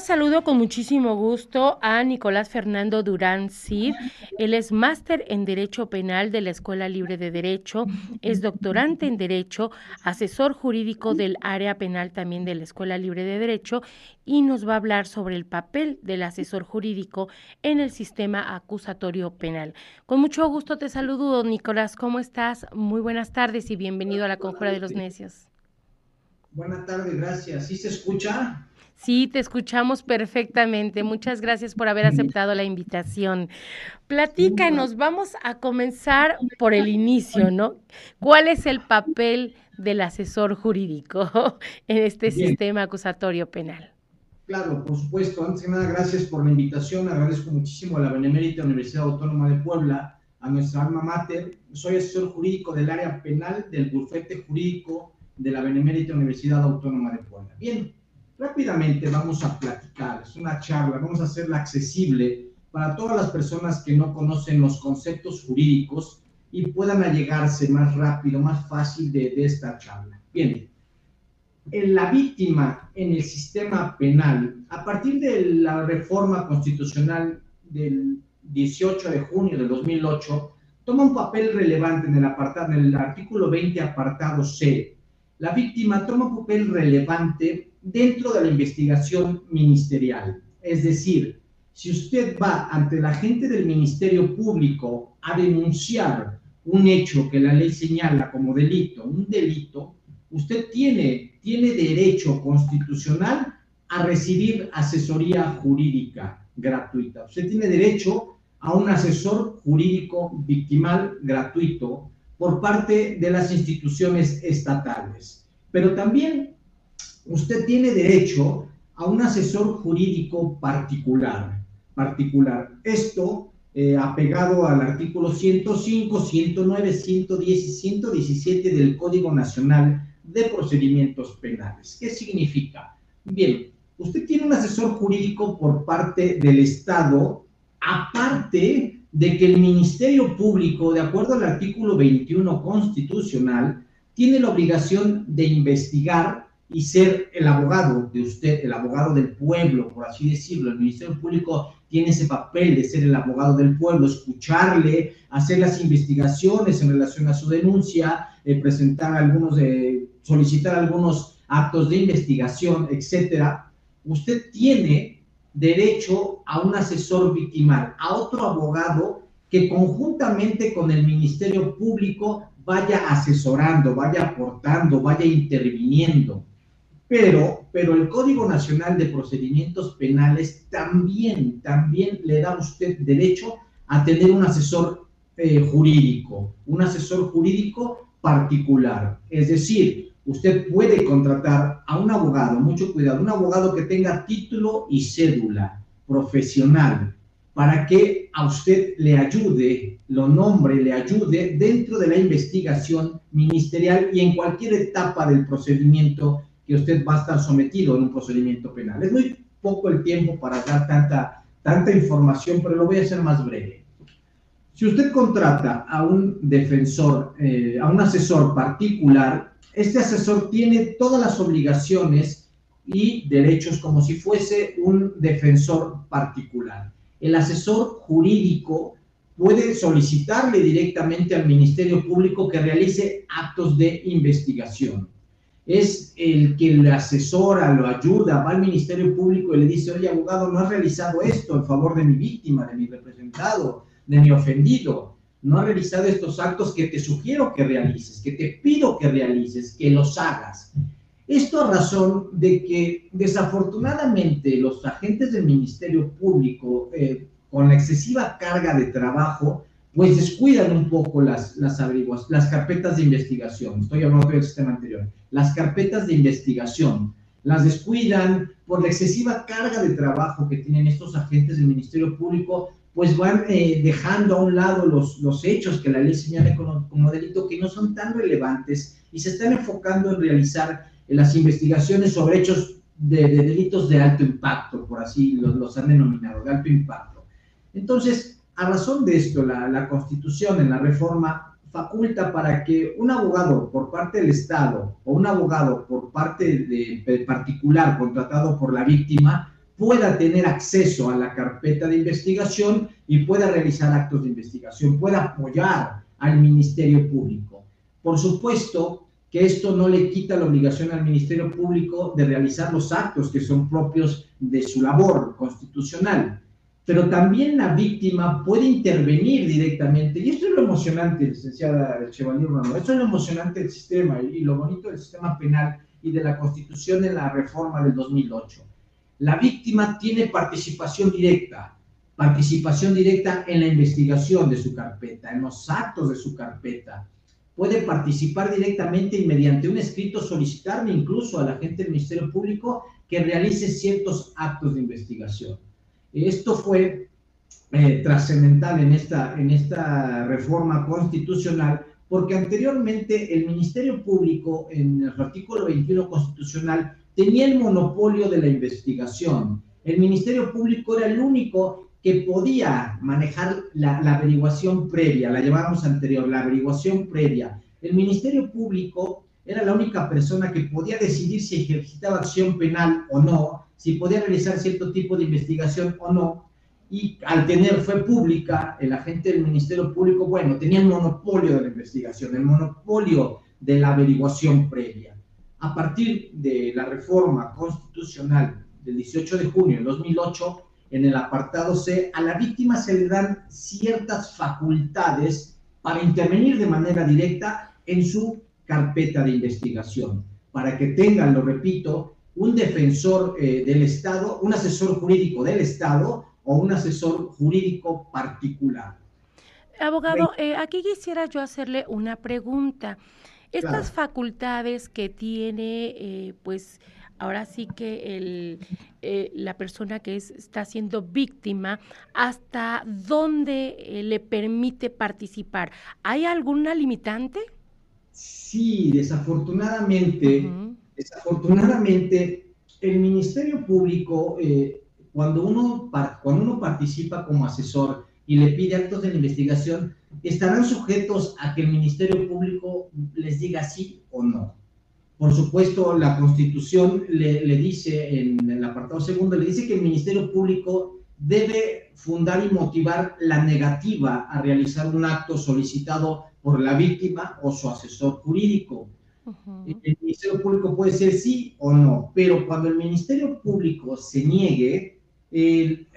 Ahora saludo con muchísimo gusto a Nicolás Fernando Durán Cid. Él es máster en Derecho Penal de la Escuela Libre de Derecho, es doctorante en Derecho, asesor jurídico del área penal también de la Escuela Libre de Derecho y nos va a hablar sobre el papel del asesor jurídico en el sistema acusatorio penal. Con mucho gusto te saludo, Nicolás. ¿Cómo estás? Muy buenas tardes y bienvenido a la Conjura de los Necios. Buenas tardes, gracias. ¿Sí se escucha? Sí, te escuchamos perfectamente. Muchas gracias por haber aceptado la invitación. Platícanos, vamos a comenzar por el inicio, ¿no? ¿Cuál es el papel del asesor jurídico en este sistema acusatorio penal? Claro, por supuesto. Antes que nada, gracias por la invitación. Agradezco muchísimo a la Benemérita Universidad Autónoma de Puebla, a nuestra alma mater. Soy asesor jurídico del área penal del bufete jurídico de la Benemérita Universidad Autónoma de Puebla. Bien, Rápidamente vamos a platicar, es una charla, vamos a hacerla accesible para todas las personas que no conocen los conceptos jurídicos y puedan allegarse más rápido, más fácil de, esta charla. Bien, en la víctima en el sistema penal, a partir de la reforma constitucional del 18 de junio de 2008, toma un papel relevante en el, apartado, en el artículo 20, apartado C. La víctima toma un papel relevante dentro de la investigación ministerial. Es decir, si usted va ante la gente del Ministerio Público a denunciar un hecho que la ley señala como delito, un delito, usted tiene, tiene derecho constitucional a recibir asesoría jurídica gratuita. Usted tiene derecho a un asesor jurídico victimal gratuito por parte de las instituciones estatales. Pero también usted tiene derecho a un asesor jurídico particular. particular. Esto eh, apegado al artículo 105, 109, 110 y 117 del Código Nacional de Procedimientos Penales. ¿Qué significa? Bien, usted tiene un asesor jurídico por parte del Estado, aparte de que el Ministerio Público, de acuerdo al artículo 21 constitucional, tiene la obligación de investigar y ser el abogado de usted, el abogado del pueblo, por así decirlo. El Ministerio Público tiene ese papel de ser el abogado del pueblo, escucharle, hacer las investigaciones en relación a su denuncia, eh, presentar algunos, eh, solicitar algunos actos de investigación, etcétera. Usted tiene derecho a un asesor victimal, a otro abogado que conjuntamente con el Ministerio Público vaya asesorando, vaya aportando, vaya interviniendo. Pero, pero el Código Nacional de Procedimientos Penales también, también le da a usted derecho a tener un asesor eh, jurídico, un asesor jurídico particular. Es decir, usted puede contratar a un abogado, mucho cuidado, un abogado que tenga título y cédula profesional para que a usted le ayude, lo nombre, le ayude dentro de la investigación ministerial y en cualquier etapa del procedimiento que usted va a estar sometido en un procedimiento penal. Es muy poco el tiempo para dar tanta, tanta información, pero lo voy a hacer más breve. Si usted contrata a un defensor, eh, a un asesor particular, este asesor tiene todas las obligaciones y derechos como si fuese un defensor particular. El asesor jurídico puede solicitarle directamente al Ministerio Público que realice actos de investigación es el que le asesora, lo ayuda, va al Ministerio Público y le dice, oye, abogado, no has realizado esto en favor de mi víctima, de mi representado, de mi ofendido. No has realizado estos actos que te sugiero que realices, que te pido que realices, que los hagas. Esto a razón de que desafortunadamente los agentes del Ministerio Público, eh, con la excesiva carga de trabajo, pues descuidan un poco las, las averiguas, las carpetas de investigación. Estoy hablando del sistema anterior. Las carpetas de investigación las descuidan por la excesiva carga de trabajo que tienen estos agentes del Ministerio Público, pues van eh, dejando a un lado los, los hechos que la ley señala como, delito que no son tan relevantes y se están enfocando en realizar las investigaciones sobre hechos de, de, delitos de alto impacto, por así los, los han denominado, de alto impacto. Entonces, A razón de esto, la, Constitución en la reforma faculta para que un abogado por parte del Estado o un abogado por parte de, particular contratado por la víctima pueda tener acceso a la carpeta de investigación y pueda realizar actos de investigación, pueda apoyar al Ministerio Público. Por supuesto que esto no le quita la obligación al Ministerio Público de realizar los actos que son propios de su labor constitucional pero también la víctima puede intervenir directamente. Y esto es lo emocionante, licenciada Chevalier Romano, esto es lo emocionante del sistema y lo bonito del sistema penal y de la Constitución en la reforma del 2008. La víctima tiene participación directa, participación directa en la investigación de su carpeta, en los actos de su carpeta. Puede participar directamente y mediante un escrito solicitarle incluso a la gente del Ministerio Público que realice ciertos actos de investigación esto fue eh, trascendental en esta, en esta reforma constitucional porque anteriormente el Ministerio Público, en el artículo 21 constitucional, tenía el monopolio de la investigación. El Ministerio Público era el único que podía manejar la, averiguación previa, la llevamos anterior, la averiguación previa. El Ministerio Público era la única persona que podía decidir si ejercitaba acción penal o no, si podía realizar cierto tipo de investigación o no, y al tener, fue pública, el agente del Ministerio Público, bueno, tenía el monopolio de la investigación, el monopolio de la averiguación previa. A partir de la reforma constitucional del 18 de junio de 2008, en el apartado C, a la víctima se le dan ciertas facultades para intervenir de manera directa en su carpeta de investigación, para que tengan, lo repito, un defensor eh, del Estado, un asesor jurídico del Estado o un asesor jurídico particular. Abogado, eh, aquí quisiera yo hacerle una pregunta. Estas facultades que tiene, eh, pues ahora sí que el, la persona que es, está siendo víctima, ¿hasta dónde le permite participar? ¿Hay alguna limitante? Sí, desafortunadamente, desafortunadamente, el Ministerio Público, eh, cuando, uno, cuando uno participa como asesor y le pide actos de la investigación, estarán sujetos a que el Ministerio Público les diga sí o no. Por supuesto, la Constitución le, le dice, en el apartado segundo, le dice que el Ministerio Público debe fundar y motivar la negativa a realizar un acto solicitado por la víctima o su asesor jurídico. El Ministerio Público puede ser sí o no, pero cuando el Ministerio Público se niegue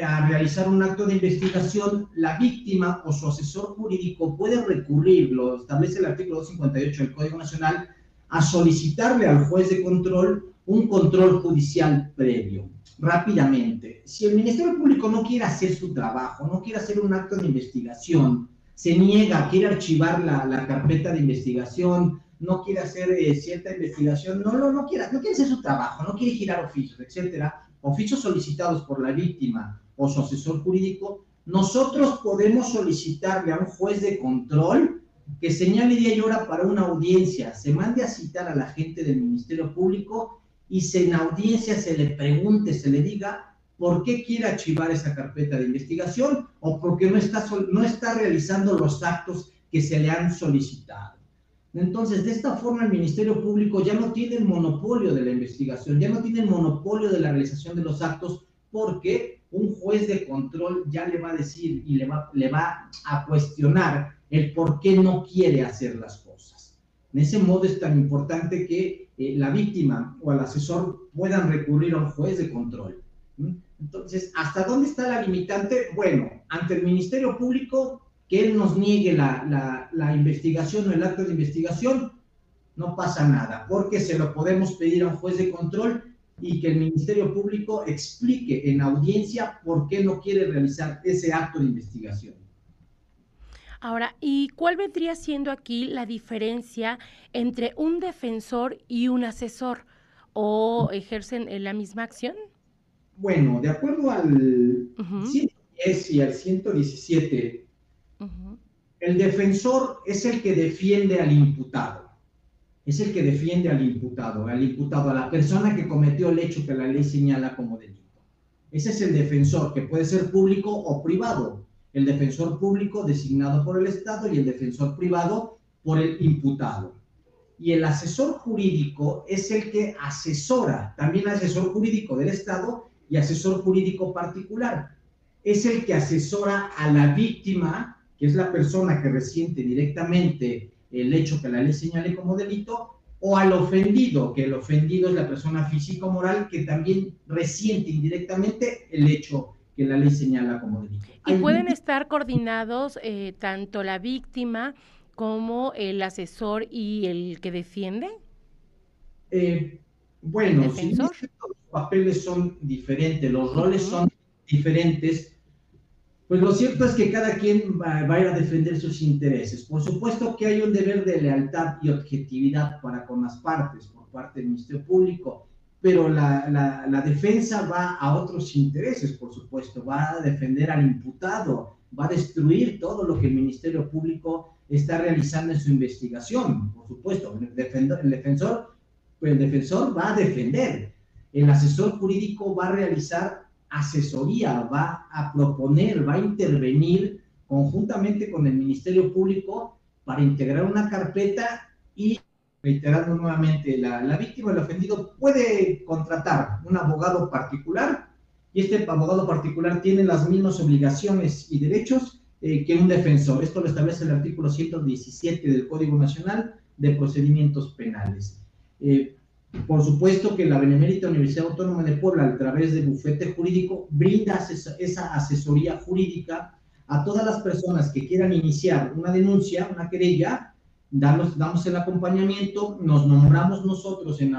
a realizar un acto de investigación, la víctima o su asesor jurídico puede recurrir, lo establece el artículo 258 del Código Nacional, a solicitarle al juez de control un control judicial previo, rápidamente. Si el Ministerio Público no quiere hacer su trabajo, no quiere hacer un acto de investigación, se niega, quiere archivar la, la carpeta de investigación, no quiere hacer eh, cierta investigación, no, no, no, quiere, no quiere hacer su trabajo, no quiere girar oficios, etcétera, oficios solicitados por la víctima o su asesor jurídico, nosotros podemos solicitarle a un juez de control que señale día y hora para una audiencia, se mande a citar a la gente del Ministerio Público y en audiencia se le pregunte, se le diga por qué quiere archivar esa carpeta de investigación o porque no está, no está realizando los actos que se le han solicitado. Entonces, de esta forma, el Ministerio Público ya no tiene el monopolio de la investigación, ya no tiene el monopolio de la realización de los actos, porque un juez de control ya le va a decir y le va, le va a cuestionar el por qué no quiere hacer las cosas. En ese modo es tan importante que eh, la víctima o el asesor puedan recurrir a un juez de control. Entonces, ¿hasta dónde está la limitante? Bueno, ante el Ministerio Público, que él nos niegue la, la, investigación o el acto de investigación, no pasa nada, porque se lo podemos pedir a un juez de control y que el Ministerio Público explique en audiencia por qué no quiere realizar ese acto de investigación. Ahora, ¿y cuál vendría siendo aquí la diferencia entre un defensor y un asesor? ¿O ejercen la misma acción? Bueno, de acuerdo al 110 y al 117, el defensor es el que defiende al imputado. Es el que defiende al imputado, al imputado, a la persona que cometió el hecho que la ley señala como delito. Ese es el defensor, que puede ser público o privado. el defensor público designado por el Estado y el defensor privado por el imputado. Y el asesor jurídico es el que asesora, también asesor jurídico del Estado y asesor jurídico particular. Es el que asesora a la víctima, que es la persona que resiente directamente el hecho que la ley señale como delito, o al ofendido, que el ofendido es la persona físico-moral que también resiente indirectamente el hecho que la ley señala como delito. ¿Y pueden estar coordinados eh, tanto la víctima como el asesor y el que defiende? Eh, bueno, los papeles son diferentes, los roles son diferentes, pues lo cierto es que cada quien va, a ir a defender sus intereses. Por supuesto que hay un deber de lealtad y objetividad para con las partes por parte del Ministerio Público, pero la, la, defensa va a otros intereses, por supuesto, va a defender al imputado, va a destruir todo lo que el Ministerio Público está realizando en su investigación, por supuesto. El, el defensor, el defensor va a defender, el asesor jurídico va a realizar asesoría, va a proponer, va a intervenir conjuntamente con el Ministerio Público para integrar una carpeta y, reiterando nuevamente, la, la víctima, el ofendido, puede contratar un abogado particular y este abogado particular tiene las mismas obligaciones y derechos eh, que un defensor. Esto lo establece el artículo 117 del Código Nacional de Procedimientos Penales. Eh, por supuesto que la Benemérita Universidad Autónoma de Puebla, a través del bufete jurídico, brinda esa asesoría jurídica a todas las personas que quieran iniciar una denuncia, una querella, damos, el acompañamiento, nos nombramos nosotros en,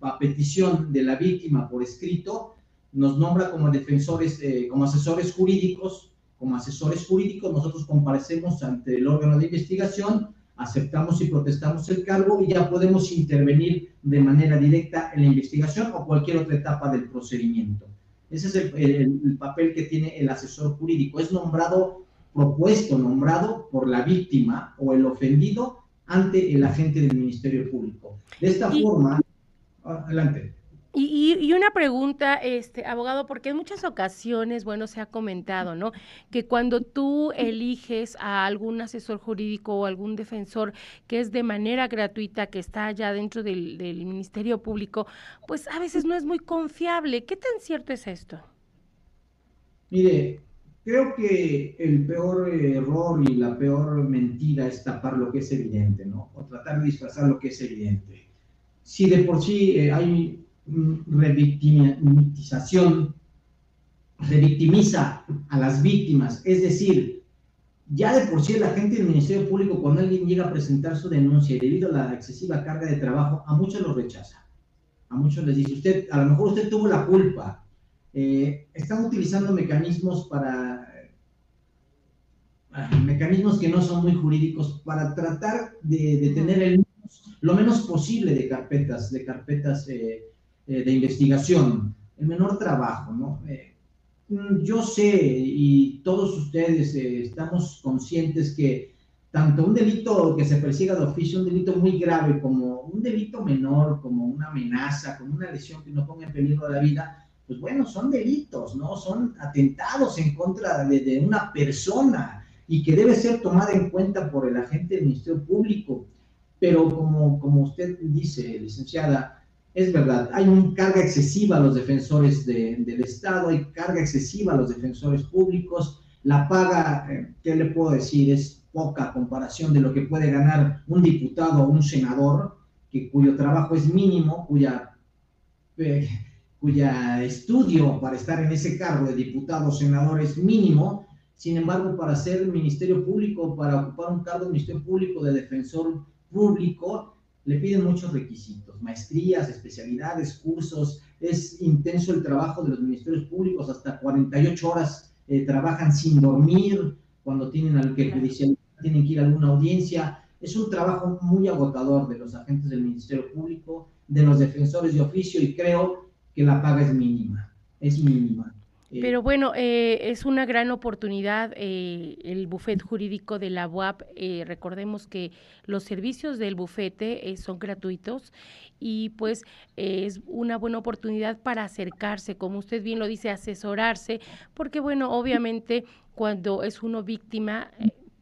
a petición de la víctima por escrito, nos nombra como defensores, eh, como asesores jurídicos, como asesores jurídicos, nosotros comparecemos ante el órgano de investigación, aceptamos y protestamos el cargo y ya podemos intervenir de manera directa en la investigación o cualquier otra etapa del procedimiento. Ese es el, papel que tiene el asesor jurídico. Es nombrado, propuesto, nombrado por la víctima o el ofendido ante el agente del Ministerio Público. De esta forma, adelante. Y, una pregunta, este, abogado, porque en muchas ocasiones, bueno, se ha comentado, ¿no? Que cuando tú eliges a algún asesor jurídico o algún defensor que es de manera gratuita, que está allá dentro del, Ministerio Público, pues a veces no es muy confiable. ¿Qué tan cierto es esto? Mire, creo que el peor error y la peor mentira es tapar lo que es evidente, ¿no? O tratar de disfrazar lo que es evidente. Si de por sí eh, hay revictimización, revictimiza a las víctimas, es decir, ya de por sí la gente del Ministerio Público, cuando alguien llega a presentar su denuncia debido a la excesiva carga de trabajo, a muchos lo rechaza. A muchos les dice, usted, a lo mejor usted tuvo la culpa. Eh, están utilizando mecanismos para, eh, mecanismos que no son muy jurídicos, para tratar de, tener el, lo menos posible de carpetas, de carpetas eh, eh, de investigación, el menor trabajo, ¿no? Eh, mm, yo sé y todos ustedes eh, estamos conscientes que tanto un delito que se persiga de oficio, un delito muy grave como un delito menor, como una amenaza, como una lesión que no ponga en peligro la vida, pues bueno, son delitos, ¿no? Son atentados en contra de, una persona y que debe ser tomada en cuenta por el agente del Ministerio Público. Pero como, como usted dice, licenciada, es verdad, hay una carga excesiva a los defensores del Estado, hay carga excesiva a los defensores públicos, la paga, eh, ¿qué le puedo decir? Es poca comparación de lo que puede ganar un diputado o un senador, que, cuyo trabajo es mínimo, cuya, eh, cuya estudio para estar en ese cargo de diputado o senador es mínimo, sin embargo, para ser ministerio público, para ocupar un cargo de ministerio público de defensor público, le piden muchos requisitos, maestrías, especialidades, cursos, es intenso el trabajo de los ministerios públicos, hasta 48 horas eh, trabajan sin dormir, cuando tienen al que tienen que ir a alguna audiencia, es un trabajo muy agotador de los agentes del Ministerio Público, de los defensores de oficio y creo que la paga es mínima, es mínima. Eh, Pero bueno, eh, es una gran oportunidad eh, el bufete jurídico de la UAP. recordemos que los servicios del bufete son gratuitos y pues es una buena oportunidad para acercarse, como usted bien lo dice, asesorarse, porque bueno, obviamente cuando es uno víctima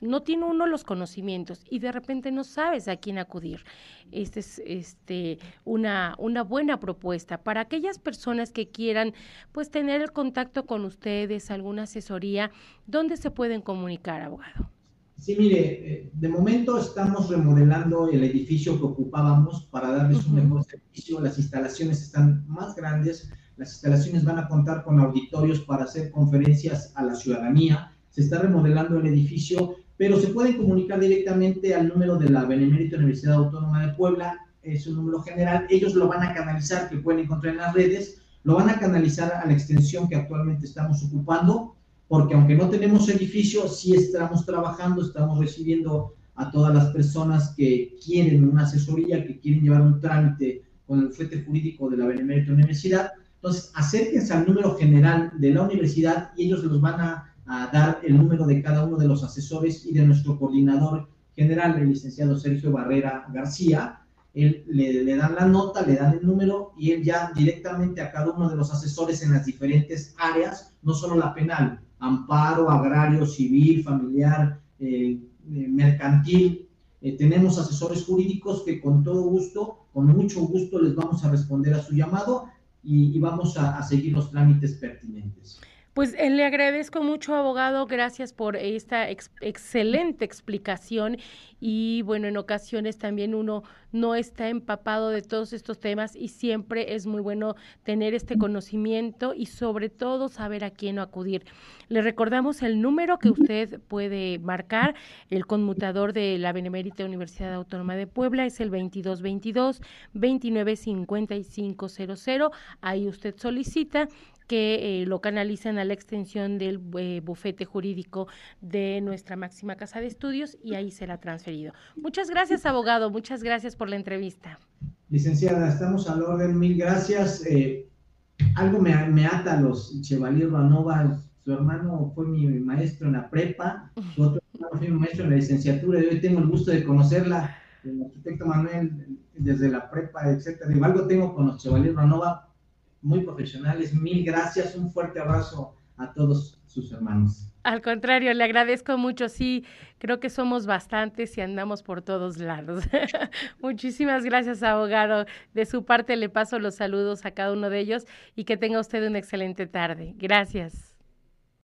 no tiene uno los conocimientos y de repente no sabes a quién acudir. Esta es este, una, una buena propuesta para aquellas personas que quieran pues tener el contacto con ustedes, alguna asesoría, ¿dónde se pueden comunicar, abogado? Sí, mire, eh, de momento estamos remodelando el edificio que ocupábamos para darles un mejor servicio. Las instalaciones están más grandes, las instalaciones van a contar con auditorios para hacer conferencias a la ciudadanía. Se está remodelando el edificio pero se pueden comunicar directamente al número de la Benemérita Universidad Autónoma de Puebla, es un número general, ellos lo van a canalizar, que pueden encontrar en las redes, lo van a canalizar a la extensión que actualmente estamos ocupando, porque aunque no tenemos edificio, sí estamos trabajando, estamos recibiendo a todas las personas que quieren una asesoría, que quieren llevar un trámite con el fuete jurídico de la Benemérita Universidad. Entonces, acérquense al número general de la universidad y ellos los van a a dar el número de cada uno de los asesores y de nuestro coordinador general, el licenciado Sergio Barrera García. Él le, le, dan la nota, le dan el número y él ya directamente a cada uno de los asesores en las diferentes áreas, no solo la penal, amparo, agrario, civil, familiar, eh, eh, mercantil. Eh, tenemos asesores jurídicos que con todo gusto, con mucho gusto les vamos a responder a su llamado y, y vamos a, a seguir los trámites pertinentes. Pues eh, le agradezco mucho, abogado, gracias por esta excelente explicación y bueno, en ocasiones también uno no está empapado de todos estos temas y siempre es muy bueno tener este conocimiento y sobre todo saber a quién acudir. Le recordamos el número que usted puede marcar, el conmutador de la Benemérita Universidad Autónoma de Puebla es el 2222 295500. Ahí usted solicita que eh, lo canalicen a la extensión del eh, bufete jurídico de nuestra máxima casa de estudios y ahí será transferido. Muchas gracias, abogado. Muchas gracias por la entrevista. Licenciada, estamos al orden. Mil gracias. Eh, algo me, me, ata a los Chevalier Ranova. Su hermano fue mi maestro en la prepa, su otro hermano fue mi maestro en la licenciatura y hoy tengo el gusto de conocerla, el arquitecto Manuel, desde la prepa, etcétera. Digo, algo tengo con los Chevalier Ranova muy profesionales. Mil gracias, un fuerte abrazo a todos sus hermanos. Al contrario, le agradezco mucho. Sí, creo que somos bastantes y andamos por todos lados. Muchísimas gracias, abogado. De su parte le paso los saludos a cada uno de ellos y que tenga usted una excelente tarde. Gracias.